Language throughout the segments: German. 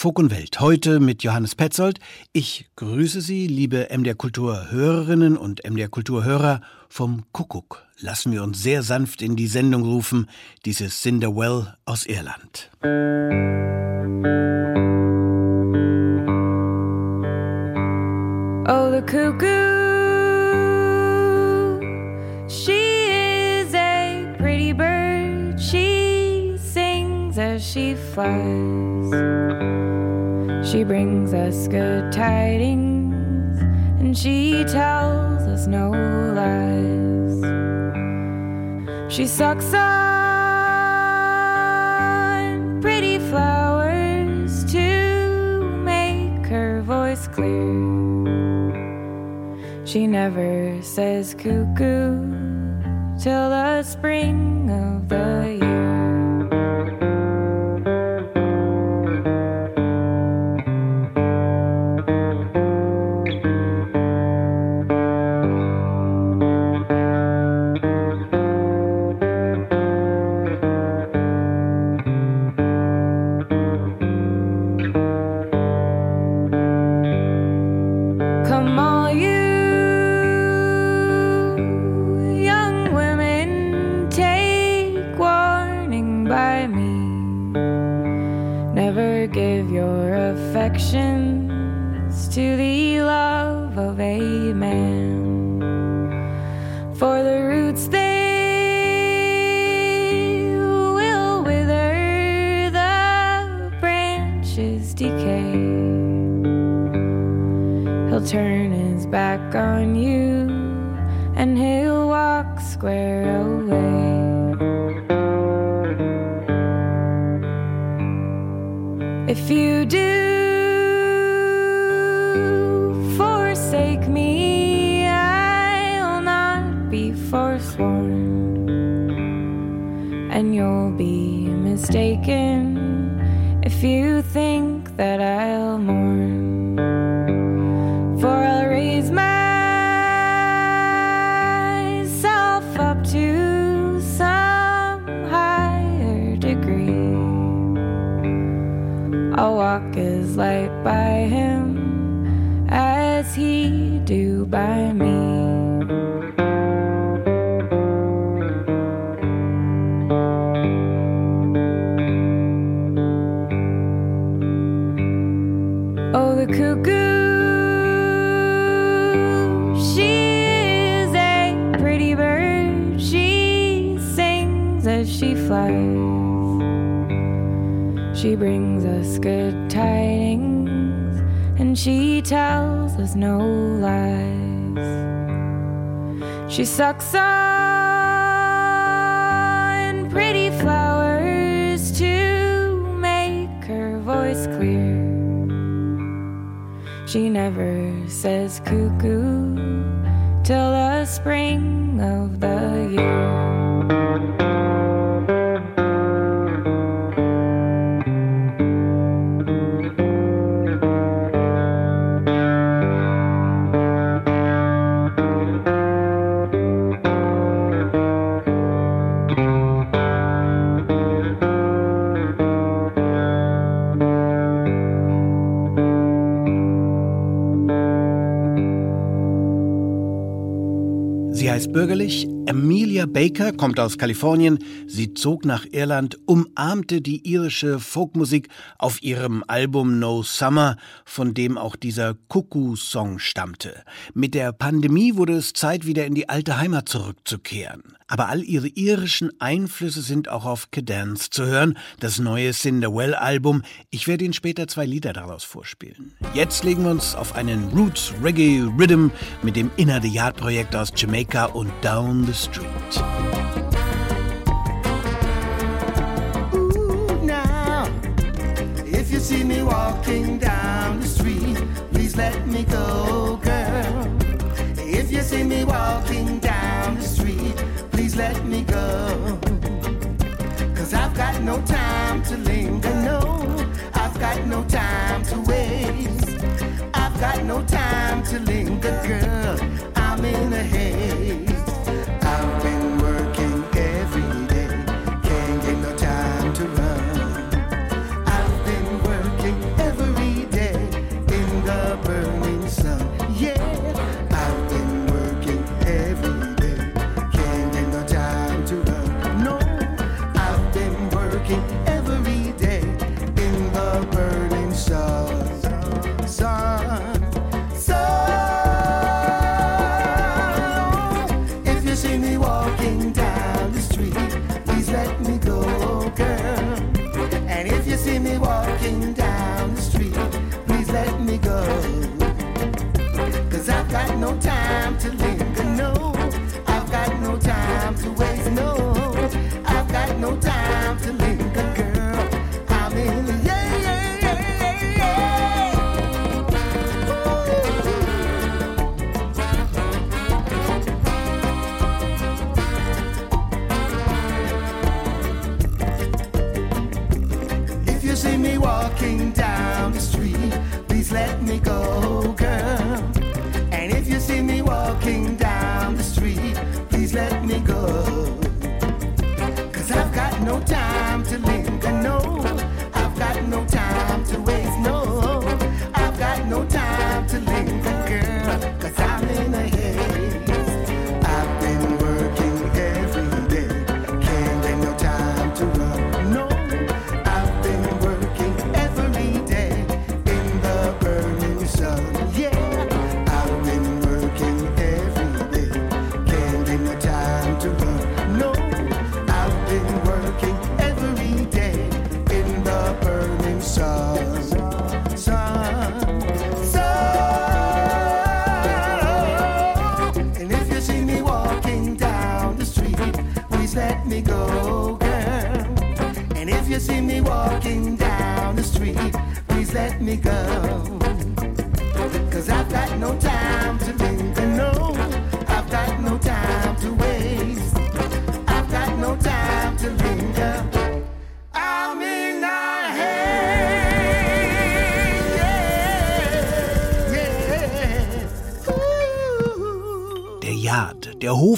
Fug und Welt. Heute mit Johannes Petzold. Ich grüße Sie, liebe MDR Kultur Hörerinnen und MDR Kultur Hörer vom Kuckuck. Lassen wir uns sehr sanft in die Sendung rufen, dieses Cinderwell aus Irland. Oh, the cuckoo. She is a pretty bird. She sings as she flies. Us good tidings, and she tells us no lies. She sucks on pretty flowers to make her voice clear. She never says cuckoo till the spring of the year. Back on you and he'll walk square away. If you do heißt bürgerlich Amelia Baker, kommt aus Kalifornien. Sie zog nach Irland, umarmte die irische Folkmusik auf ihrem Album No Summer, von dem auch dieser Cuckoo-Song stammte. Mit der Pandemie wurde es Zeit, wieder in die alte Heimat zurückzukehren. Aber all ihre irischen Einflüsse sind auch auf Cadence zu hören, das neue Cinderwell-Album. Ich werde Ihnen später zwei Lieder daraus vorspielen. Jetzt legen wir uns auf einen Roots Reggae Rhythm mit dem Inner the Yard Projekt aus Jamaica und Down the Street. Ooh, now, if you see me walking down the street, please let me go, girl. If you see me walking down the street, please let me go. Cause I've got no time to linger, no. I've got no time to waste. I've got no time to linger, girl. I'm in a haze.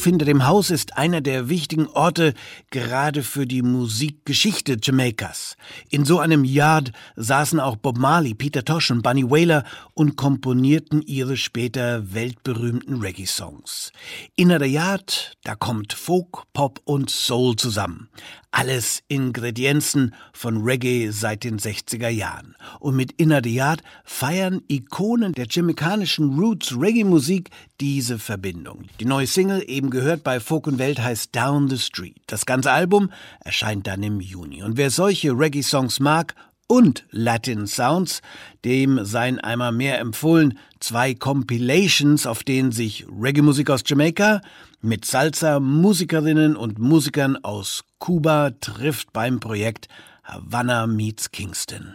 Hof hinter dem Haus ist einer der wichtigen Orte gerade für die Musikgeschichte Jamaikas. In so einem Yard saßen auch Bob Marley, Peter Tosh und Bunny Wailer und komponierten ihre später weltberühmten Reggae-Songs. Inner the Yard, da kommt Folk, Pop und Soul zusammen. Alles Ingredienzen von Reggae seit den 60er Jahren. Und mit Inner the Yard feiern Ikonen der jamaikanischen Roots Reggae Musik diese Verbindung. Die neue Single, eben gehört bei Folk und Welt, heißt Down the Street. Das ganze Album erscheint dann im Juni. Und wer solche Reggae-Songs mag und Latin Sounds, dem seien einmal mehr empfohlen zwei Compilations, auf denen sich Reggae-Musik aus Jamaika mit Salsa-Musikerinnen und Musikern aus Kuba trifft beim Projekt Havana Meets Kingston.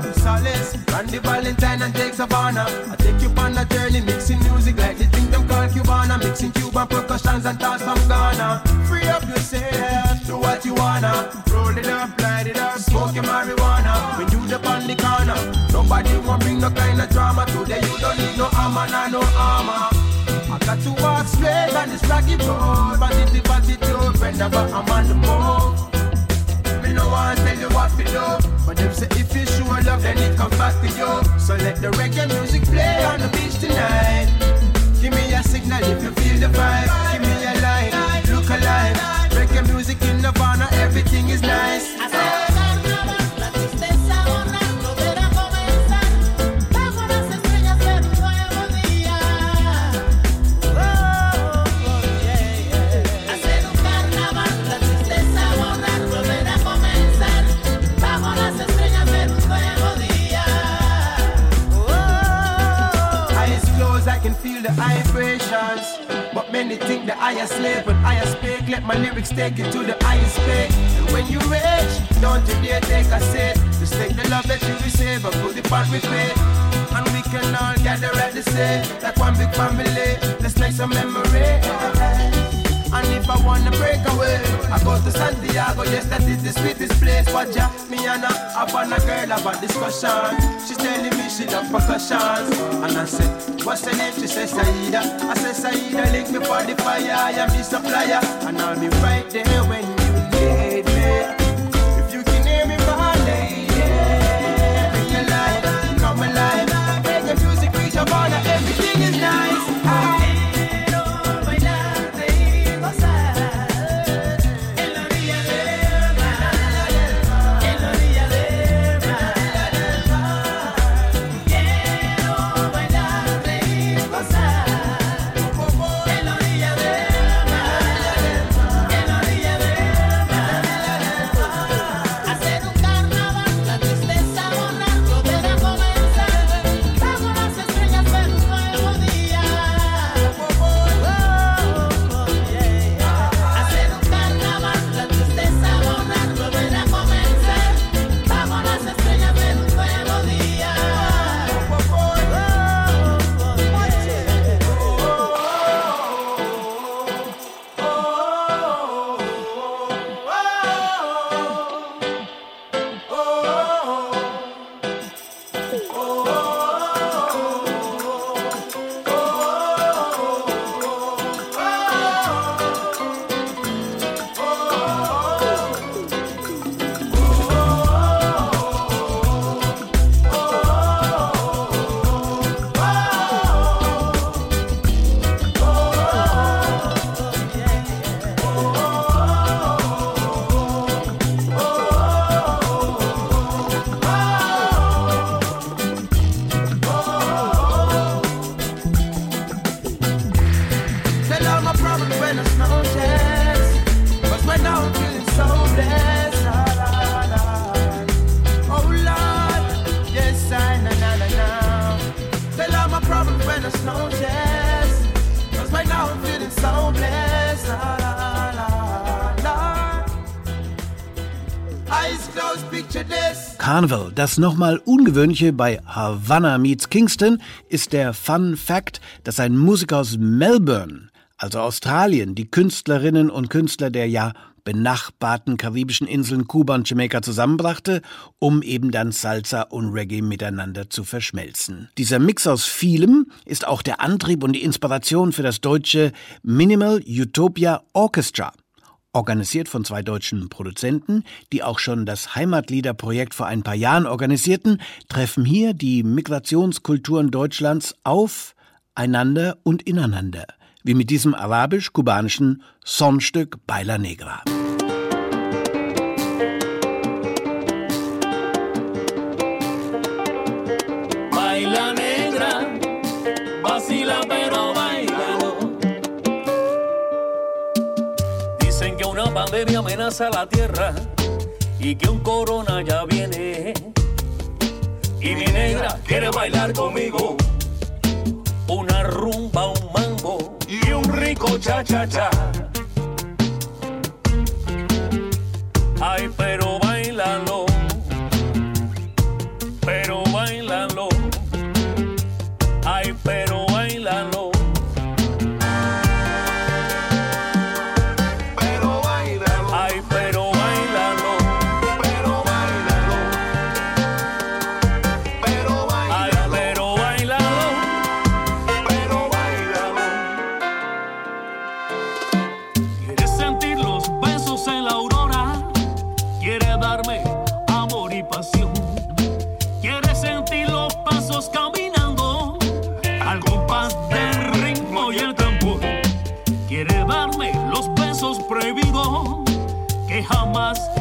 Mr. Solace, Randy Valentine and take Savannah. I take you on a journey mixing music like the thing them call Cubana. Mixing Cuban percussions and thoughts from Ghana. Free up yourself, do what you wanna. Roll it up, light it up, smoke your marijuana. We do the on the corner, nobody won't bring no kind of drama. Today you don't need no armor, nah, no armor. I got to walk straight on this rocky road, but it's the attitude whenever I'm on the move me no one tell you what to do. But them say if you show love, then it come back to you. So let the reggae music play on the beach tonight. Give me a signal if you feel the vibe. Give me a light, look alive. Reggae music in the corner, everything is nice. chance. But many think that I a slave and I a speak. Let my lyrics take you to the highest peak. When you reach, don't you dare take a seat. Just take the love that you receive and put it back with me and we can all gather at the same, like one big family. Let's make some memories. And if I wanna break away, I go to Santiago. Yes, that is the sweetest place. But yeah, me and her I on a girl about discussion. She's telling me she love percussion. And I say, what's her name? She says Saida. I say Saida, link me for the fire. I am the supplier. And I'll be right there when Das nochmal Ungewöhnliche bei Havana Meets Kingston ist der Fun Fact, dass ein Musiker aus Melbourne, also Australien, die Künstlerinnen und Künstler der ja benachbarten karibischen Inseln Kuba und Jamaika zusammenbrachte, um eben dann Salsa und Reggae miteinander zu verschmelzen. Dieser Mix aus vielem ist auch der Antrieb und die Inspiration für das deutsche Minimal Utopia Orchestra organisiert von zwei deutschen Produzenten, die auch schon das Heimatliederprojekt vor ein paar Jahren organisierten, treffen hier die Migrationskulturen Deutschlands auf, einander und ineinander, wie mit diesem arabisch-kubanischen Songstück Baila Negra. Pandemia amenaza la tierra y que un corona ya viene. Y mi negra quiere bailar conmigo. Una rumba, un mambo y un rico cha cha cha. Ay, pero must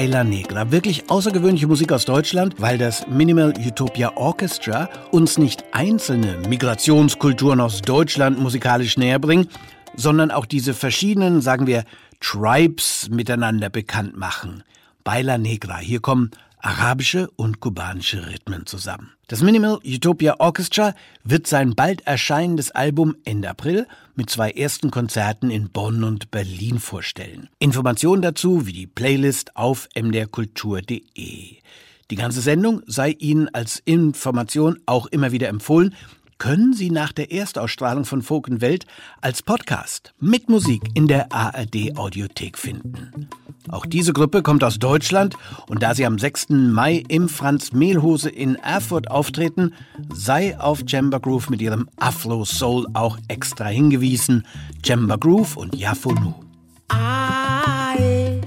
Baila Negra. Wirklich außergewöhnliche Musik aus Deutschland, weil das Minimal Utopia Orchestra uns nicht einzelne Migrationskulturen aus Deutschland musikalisch näher bringt, sondern auch diese verschiedenen, sagen wir, Tribes miteinander bekannt machen. Baila Negra. Hier kommen arabische und kubanische Rhythmen zusammen. Das Minimal Utopia Orchestra wird sein bald erscheinendes Album Ende April mit zwei ersten Konzerten in Bonn und Berlin vorstellen. Informationen dazu wie die Playlist auf mdrkultur.de. Die ganze Sendung sei Ihnen als Information auch immer wieder empfohlen können Sie nach der Erstausstrahlung von Folk und Welt als Podcast mit Musik in der ARD Audiothek finden. Auch diese Gruppe kommt aus Deutschland und da sie am 6. Mai im Franz Mehlhose in Erfurt auftreten, sei auf Jamba Groove mit ihrem Afro Soul auch extra hingewiesen. Jamba Groove und Yafonu. Ae,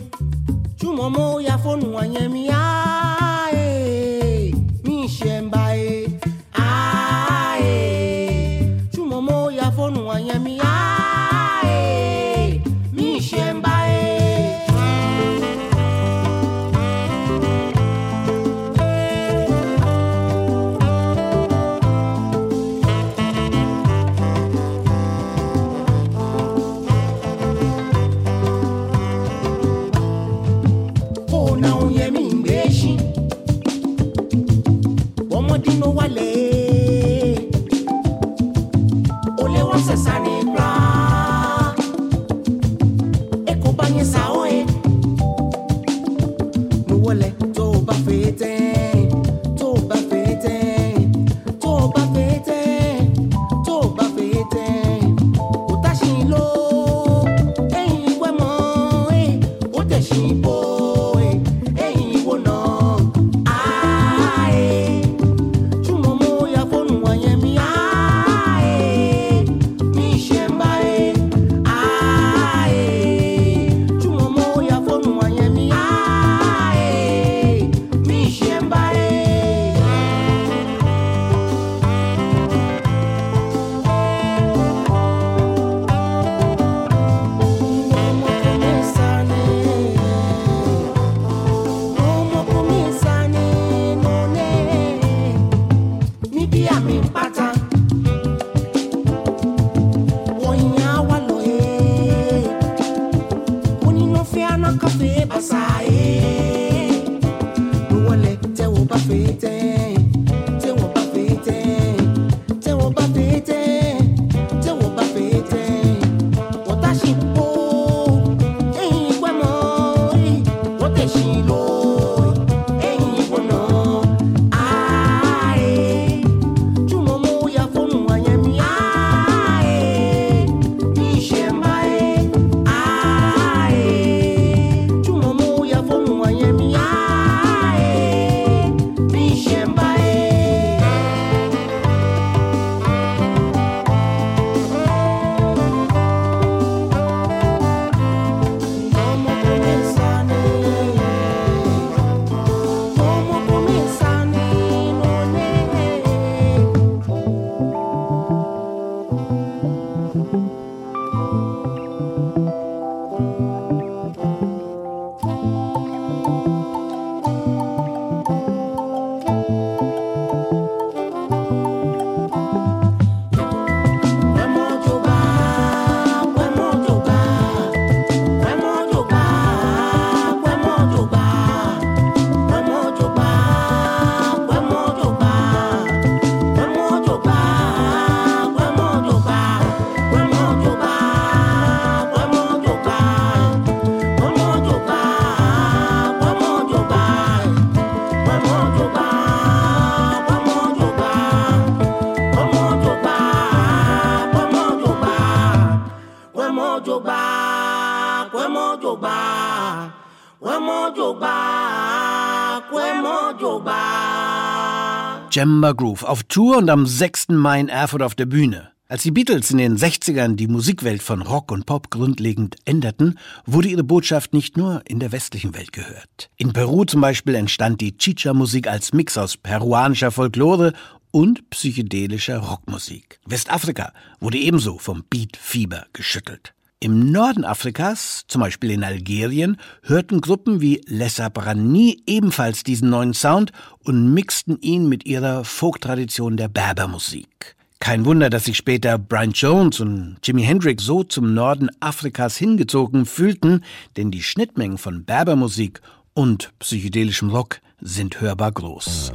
Gemma Groove auf Tour und am 6. Mai in Erfurt auf der Bühne. Als die Beatles in den 60ern die Musikwelt von Rock und Pop grundlegend änderten, wurde ihre Botschaft nicht nur in der westlichen Welt gehört. In Peru zum Beispiel entstand die Chicha-Musik als Mix aus peruanischer Folklore und psychedelischer Rockmusik. Westafrika wurde ebenso vom Beat-Fieber geschüttelt. Im Norden Afrikas, zum Beispiel in Algerien, hörten Gruppen wie Les Abrani ebenfalls diesen neuen Sound und mixten ihn mit ihrer Folktradition der Berbermusik. Kein Wunder, dass sich später Brian Jones und Jimi Hendrix so zum Norden Afrikas hingezogen fühlten, denn die Schnittmengen von Berbermusik und psychedelischem Rock sind hörbar groß.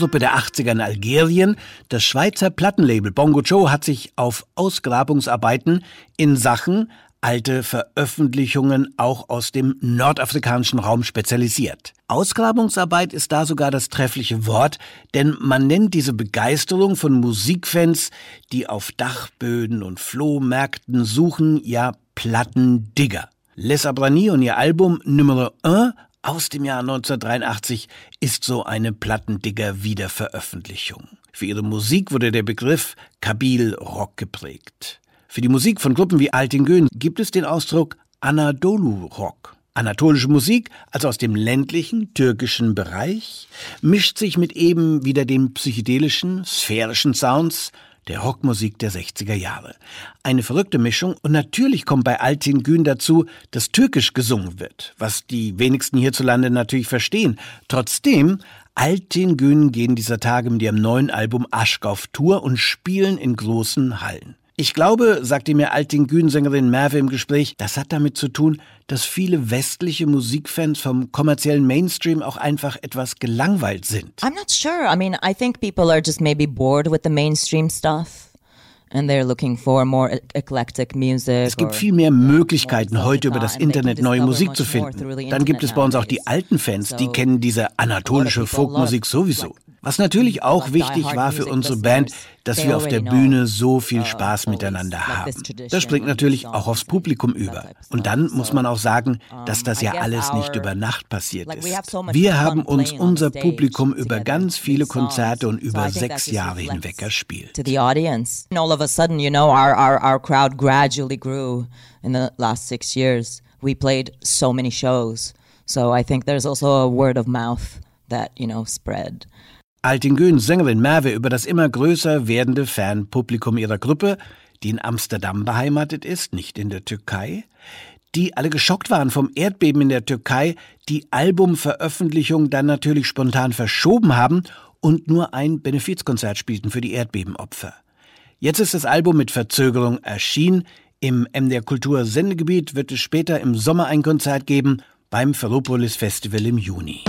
Rockgruppe der 80er in Algerien. Das Schweizer Plattenlabel Bongo Joe hat sich auf Ausgrabungsarbeiten in Sachen alte Veröffentlichungen auch aus dem nordafrikanischen Raum spezialisiert. Ausgrabungsarbeit ist da sogar das treffliche Wort, denn man nennt diese Begeisterung von Musikfans, die auf Dachböden und Flohmärkten suchen, ja Plattendigger. Les Abrani und ihr Album Numero 1 aus dem Jahr 1983 ist so eine Plattendigger-Wiederveröffentlichung. Für ihre Musik wurde der Begriff Kabil Rock geprägt. Für die Musik von Gruppen wie Altingön gibt es den Ausdruck Anadolu Rock. Anatolische Musik, also aus dem ländlichen, türkischen Bereich, mischt sich mit eben wieder den psychedelischen, sphärischen Sounds der Rockmusik der 60er Jahre. Eine verrückte Mischung und natürlich kommt bei Altin Gün dazu, dass türkisch gesungen wird, was die wenigsten hierzulande natürlich verstehen. Trotzdem Altin Gün gehen dieser Tage mit ihrem neuen Album Aschk auf Tour und spielen in großen Hallen. Ich glaube, sagte mir Alting-Gün-Sängerin Merve im Gespräch, das hat damit zu tun, dass viele westliche Musikfans vom kommerziellen Mainstream auch einfach etwas gelangweilt sind. I'm not sure. I mean, I think people are just maybe bored with the mainstream stuff. And they're looking for more e-, eclectic music es gibt viel mehr Möglichkeiten, heute über das Internet neue Musik zu finden. Dann gibt es bei uns auch die alten Fans, die kennen diese anatolische Folkmusik sowieso. Was natürlich auch wichtig war für unsere Band, dass wir auf der Bühne so viel uh, Spaß miteinander haben. Das springt natürlich auch aufs Publikum über. Und dann muss man auch sagen, dass das ja alles nicht über Nacht passiert ist. Wir haben uns unser Publikum über ganz viele Konzerte und über sechs Jahre hinweg erspielt. All of a sudden, you know, our, our, our crowd gradually grew in the last six years. We played so many shows. So I think there's also a word of mouth that, you know, spread. Altingöns Sängerin Merve über das immer größer werdende Fanpublikum ihrer Gruppe, die in Amsterdam beheimatet ist, nicht in der Türkei, die alle geschockt waren vom Erdbeben in der Türkei, die Albumveröffentlichung dann natürlich spontan verschoben haben und nur ein Benefizkonzert spielten für die Erdbebenopfer. Jetzt ist das Album mit Verzögerung erschienen. Im MDR Kultur Sendegebiet wird es später im Sommer ein Konzert geben, beim Ferropolis Festival im Juni.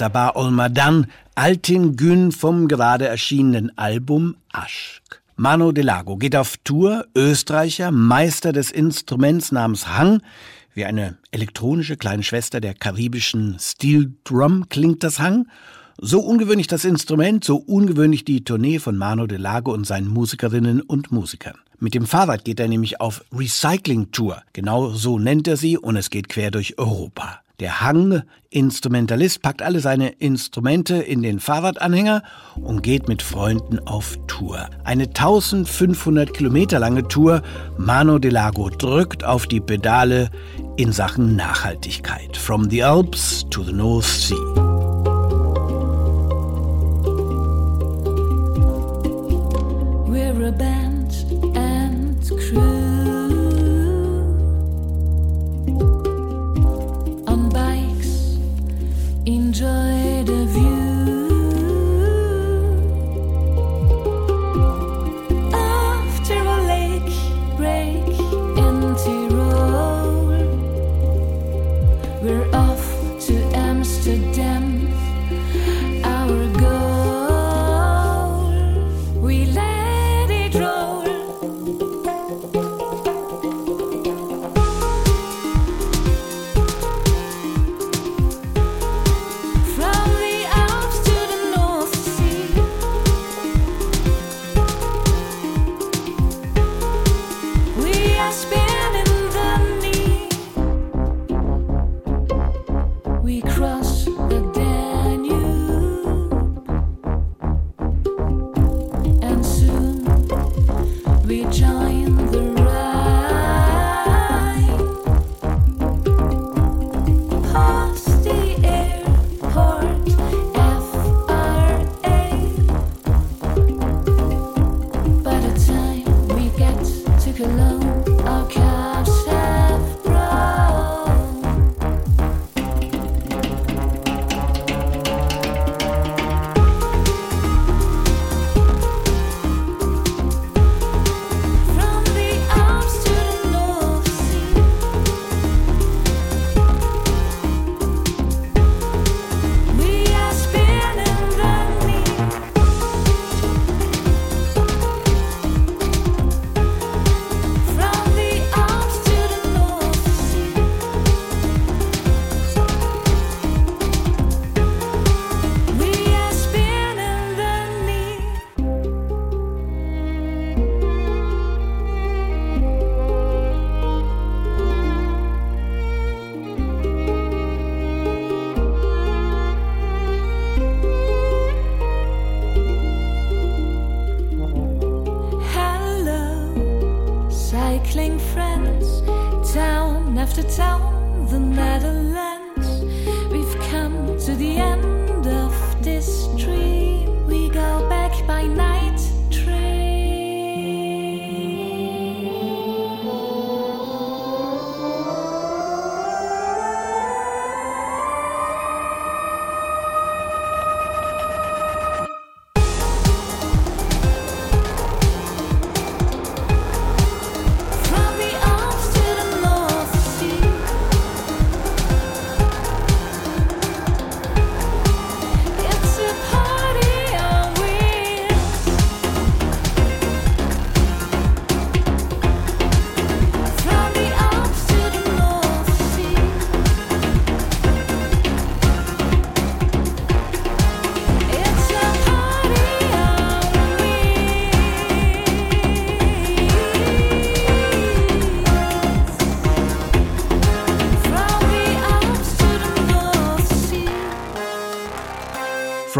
Sabah Olmadan, Altin Gün vom gerade erschienenen Album Aschk. Mano Delago geht auf Tour, Österreicher, Meister des Instruments namens Hang. Wie eine elektronische kleine Schwester der karibischen Steel Drum klingt das Hang. So ungewöhnlich das Instrument, so ungewöhnlich die Tournee von Mano Delago und seinen Musikerinnen und Musikern. Mit dem Fahrrad geht er nämlich auf Recycling-Tour. Genau so nennt er sie und es geht quer durch Europa. Der Hang-Instrumentalist packt alle seine Instrumente in den Fahrradanhänger und geht mit Freunden auf Tour. Eine 1500 Kilometer lange Tour. Mano de Lago drückt auf die Pedale in Sachen Nachhaltigkeit. From the Alps to the North Sea.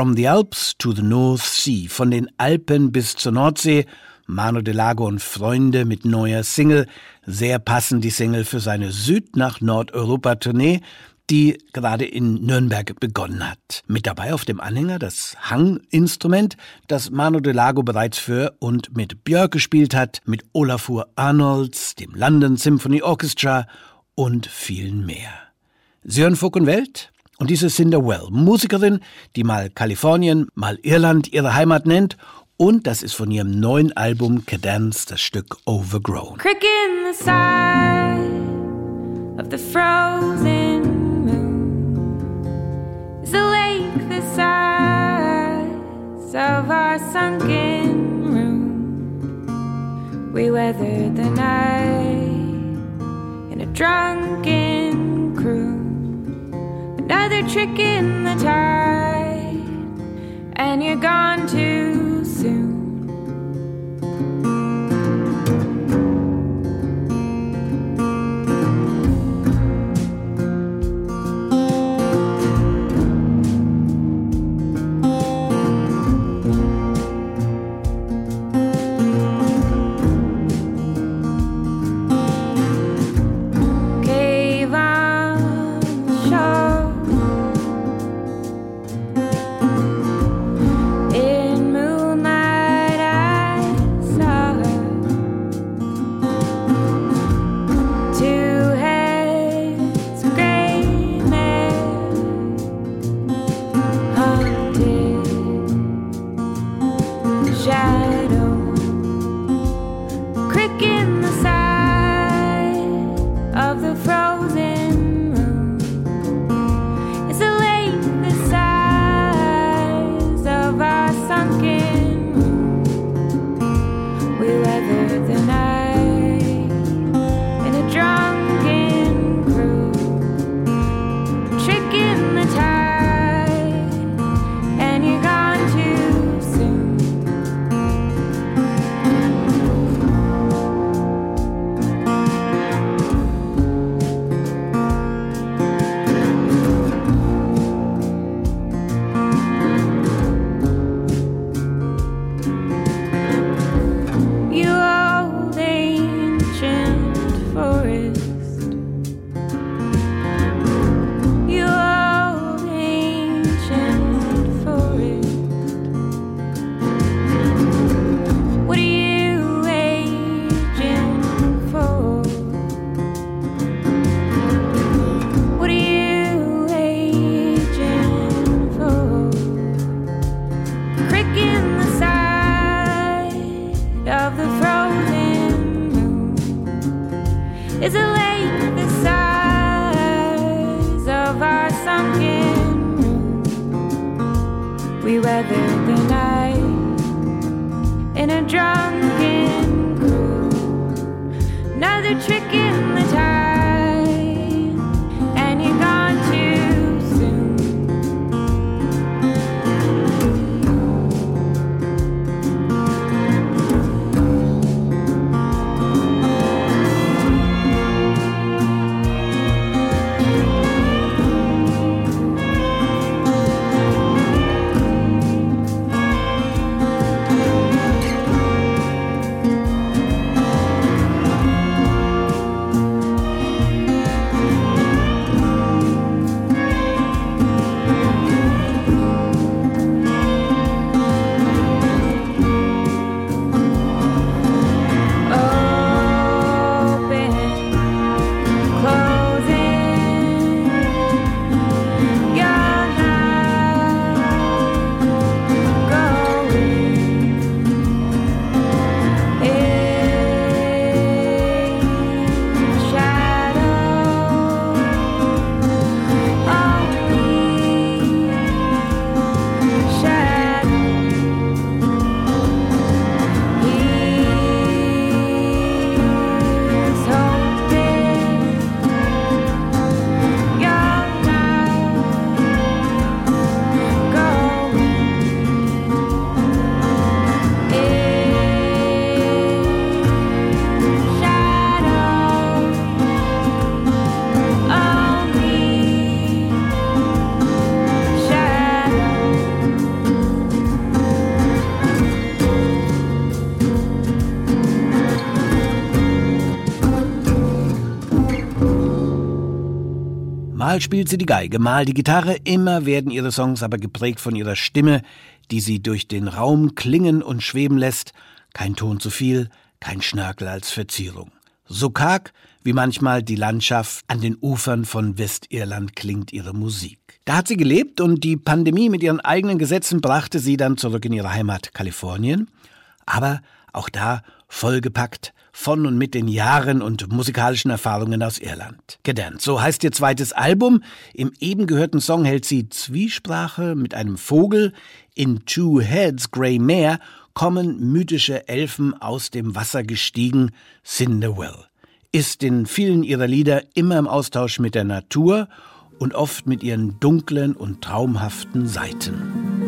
From the Alps to the North Sea, von den Alpen bis zur Nordsee, Mano de Lago und Freunde mit neuer Single, sehr passend die Single für seine Süd- nach Nordeuropa-Tournee, die gerade in Nürnberg begonnen hat. Mit dabei auf dem Anhänger das Hang-Instrument, das Mano de Lago bereits für und mit Björk gespielt hat, mit Olafur Arnolds, dem London Symphony Orchestra und vielen mehr. Sie hören Folk und Welt? Und diese Cinder Well, Musikerin, die mal Kalifornien, mal Irland ihre Heimat nennt. Und das ist von ihrem neuen Album Cadence das Stück Overgrown. Crick in the side of the frozen moon is the late of our sunken room. We weathered the night in a drunken. Another trick in the tide, and you're gone too soon. Mal spielt sie die Geige, mal die Gitarre, immer werden ihre Songs aber geprägt von ihrer Stimme, die sie durch den Raum klingen und schweben lässt, kein Ton zu viel, kein Schnörkel als Verzierung. So karg, wie manchmal die Landschaft an den Ufern von Westirland klingt ihre Musik. Da hat sie gelebt und die Pandemie mit ihren eigenen Gesetzen brachte sie dann zurück in ihre Heimat Kalifornien. Aber Auch da vollgepackt von und mit den Jahren und musikalischen Erfahrungen aus Irland. Gedant, so heißt ihr zweites Album. Im eben gehörten Song hält sie Zwiesprache mit einem Vogel. In Two Heads, Grey Mare kommen mythische Elfen aus dem Wasser gestiegen, Cinderwell. Ist in vielen ihrer Lieder immer im Austausch mit der Natur und oft mit ihren dunklen und traumhaften Seiten.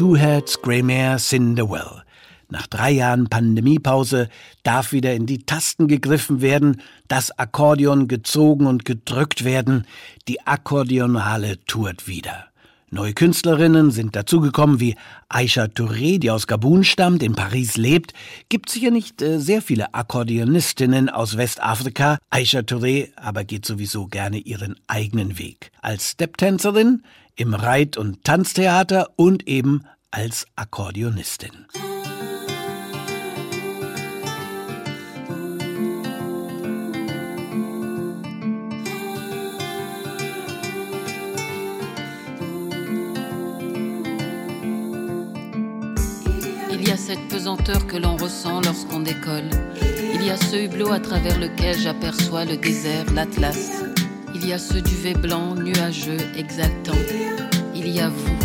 Two Heads, Grey Mare, Cinderwell. Nach drei Jahren Pandemiepause darf wieder in die Tasten gegriffen werden, das Akkordeon gezogen und gedrückt werden, die Akkordeonale tourt wieder. Neue Künstlerinnen sind dazugekommen wie Aisha Touré, die aus Gabun stammt, in Paris lebt. Gibt sicher nicht äh, sehr viele Akkordeonistinnen aus Westafrika. Aisha Touré aber geht sowieso gerne ihren eigenen Weg. Als Stepptänzerin, im Reit- und Tanztheater und eben als Akkordeonistin. Cette pesanteur que l'on ressent lorsqu'on décolle. Il y a ce hublot à travers lequel j'aperçois le désert, l'Atlas. Il y a ce duvet blanc, nuageux, exaltant. Il y a vous,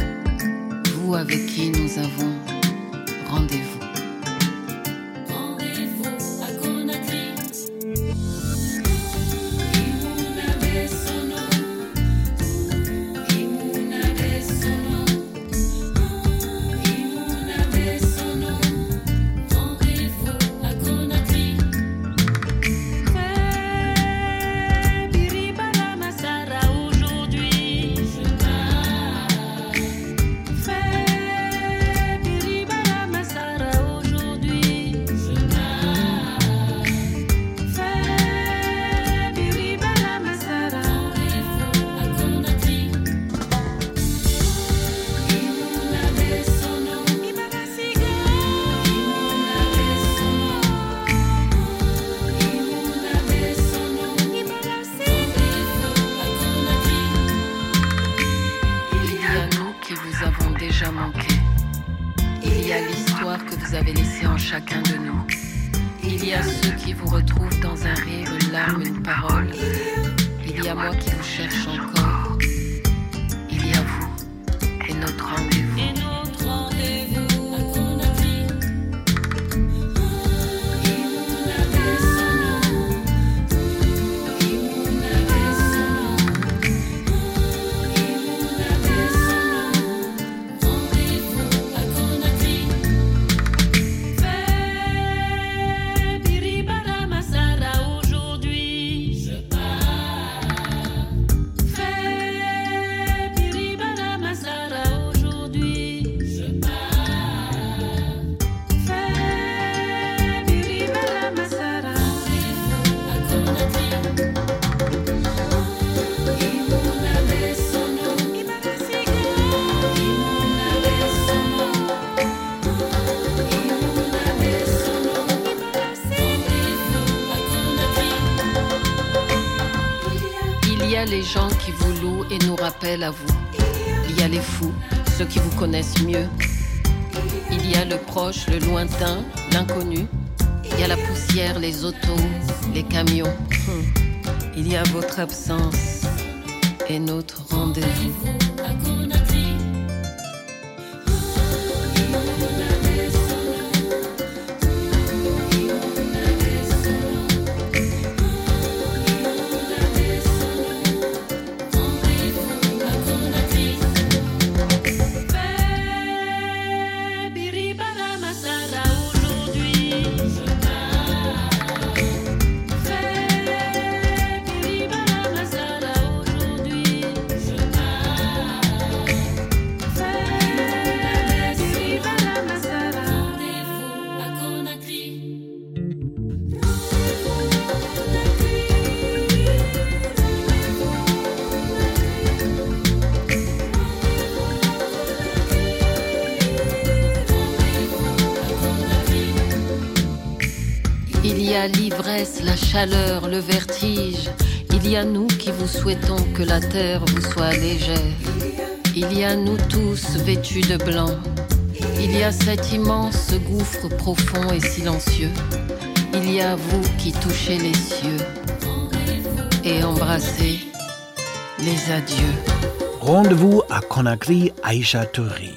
vous avec qui nous avons rendez-vous. Il y a les fous, ceux qui vous connaissent mieux. Il y a le proche, le lointain, l'inconnu. Il y a la poussière, les autos, les camions. Il y a votre absence et notre rendez-vous. L'ivresse, la chaleur, le vertige. Il y a nous qui vous souhaitons que la terre vous soit légère. Il y a nous tous vêtus de blanc. Il y a cet immense gouffre profond et silencieux. Il y a vous qui touchez les cieux et embrassez les adieux. Rendezvous à Conakry Aisha Touré.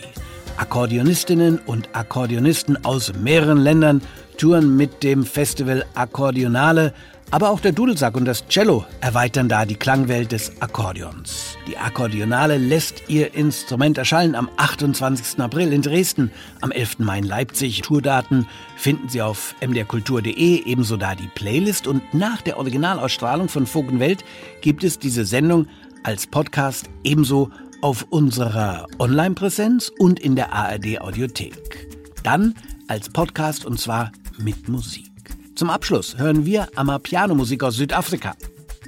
Akkordeonistinnen und Akkordeonisten aus mehreren Ländern touren mit dem Festival Akkordeonale, aber auch der Dudelsack und das Cello erweitern da die Klangwelt des Akkordeons. Die Akkordeonale lässt ihr Instrument erschallen am 28. April in Dresden, am 11. Mai in Leipzig. Tourdaten finden Sie auf mdrkultur.de, ebenso da die Playlist und nach der Originalausstrahlung von Vogenwelt gibt es diese Sendung als Podcast ebenso auf unserer Online-Präsenz und in der ARD Audiothek. Dann als Podcast und zwar mit Musik. Zum Abschluss hören wir Amapiano-Musik aus Südafrika.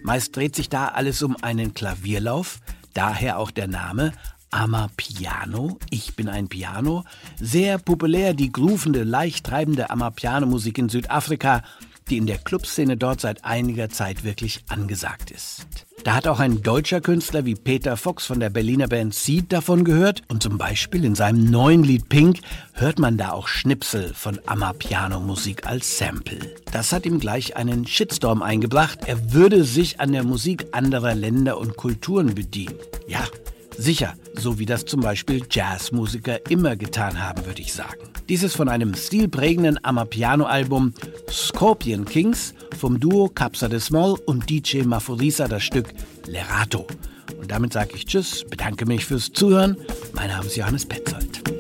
Meist dreht sich da alles um einen Klavierlauf, daher auch der Name Amapiano, ich bin ein Piano, sehr populär die groovende, leicht treibende Amapiano-Musik in Südafrika, die in der Clubszene dort seit einiger Zeit wirklich angesagt ist. Da hat auch ein deutscher Künstler wie Peter Fox von der Berliner Band Seed davon gehört und zum Beispiel in seinem neuen Lied Pink hört man da auch Schnipsel von Amapiano-Musik als Sample. Das hat ihm gleich einen Shitstorm eingebracht, er würde sich an der Musik anderer Länder und Kulturen bedienen. Ja, Sicher, so wie das zum Beispiel Jazzmusiker immer getan haben, würde ich sagen. Dieses von einem stilprägenden Amapiano-Album Scorpion Kings vom Duo Capsa de Small und DJ Maforisa das Stück Lerato. Und damit sage ich Tschüss, bedanke mich fürs Zuhören. Mein Name ist Johannes Petzold.